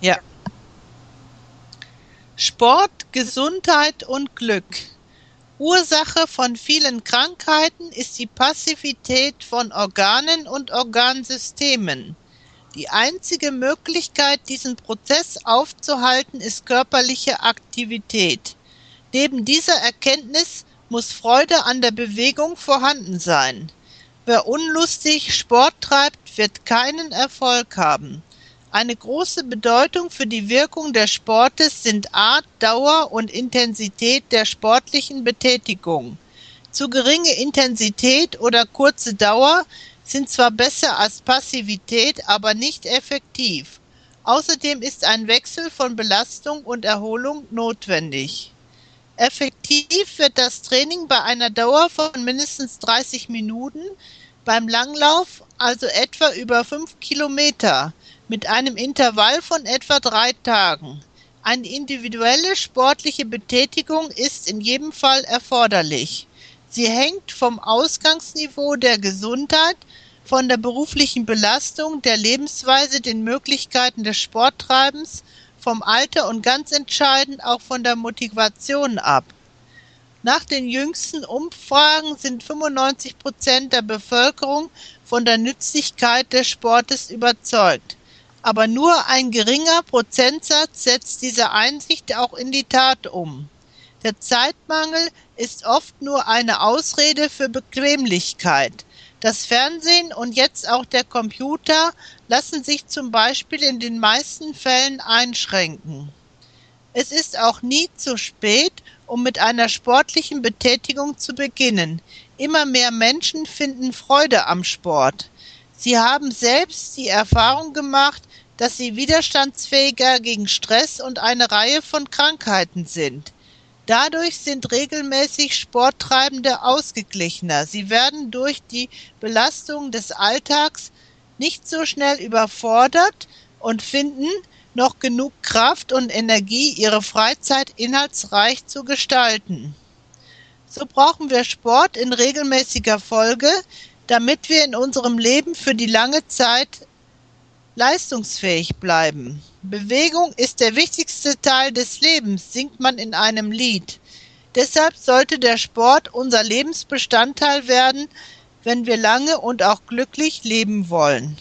Ja. Sport, Gesundheit und Glück. Ursache von vielen Krankheiten ist die Passivität von Organen und Organsystemen. Die einzige Möglichkeit, diesen Prozess aufzuhalten, ist körperliche Aktivität. Neben dieser Erkenntnis muss Freude an der Bewegung vorhanden sein. Wer unlustig Sport treibt, wird keinen Erfolg haben. Eine große Bedeutung für die Wirkung des Sportes sind Art, Dauer und Intensität der sportlichen Betätigung. Zu geringe Intensität oder kurze Dauer sind zwar besser als Passivität, aber nicht effektiv. Außerdem ist ein Wechsel von Belastung und Erholung notwendig. Effektiv wird das Training bei einer Dauer von mindestens 30 Minuten, beim Langlauf also etwa über 5 Kilometer mit einem Intervall von etwa drei Tagen. Eine individuelle sportliche Betätigung ist in jedem Fall erforderlich. Sie hängt vom Ausgangsniveau der Gesundheit, von der beruflichen Belastung, der Lebensweise, den Möglichkeiten des Sporttreibens, vom Alter und ganz entscheidend auch von der Motivation ab. Nach den jüngsten Umfragen sind 95 Prozent der Bevölkerung von der Nützlichkeit des Sportes überzeugt aber nur ein geringer Prozentsatz setzt diese Einsicht auch in die Tat um. Der Zeitmangel ist oft nur eine Ausrede für Bequemlichkeit. Das Fernsehen und jetzt auch der Computer lassen sich zum Beispiel in den meisten Fällen einschränken. Es ist auch nie zu spät, um mit einer sportlichen Betätigung zu beginnen. Immer mehr Menschen finden Freude am Sport. Sie haben selbst die Erfahrung gemacht, dass sie widerstandsfähiger gegen Stress und eine Reihe von Krankheiten sind. Dadurch sind regelmäßig Sporttreibende ausgeglichener. Sie werden durch die Belastung des Alltags nicht so schnell überfordert und finden noch genug Kraft und Energie, ihre Freizeit inhaltsreich zu gestalten. So brauchen wir Sport in regelmäßiger Folge, damit wir in unserem Leben für die lange Zeit leistungsfähig bleiben. Bewegung ist der wichtigste Teil des Lebens, singt man in einem Lied. Deshalb sollte der Sport unser Lebensbestandteil werden, wenn wir lange und auch glücklich leben wollen.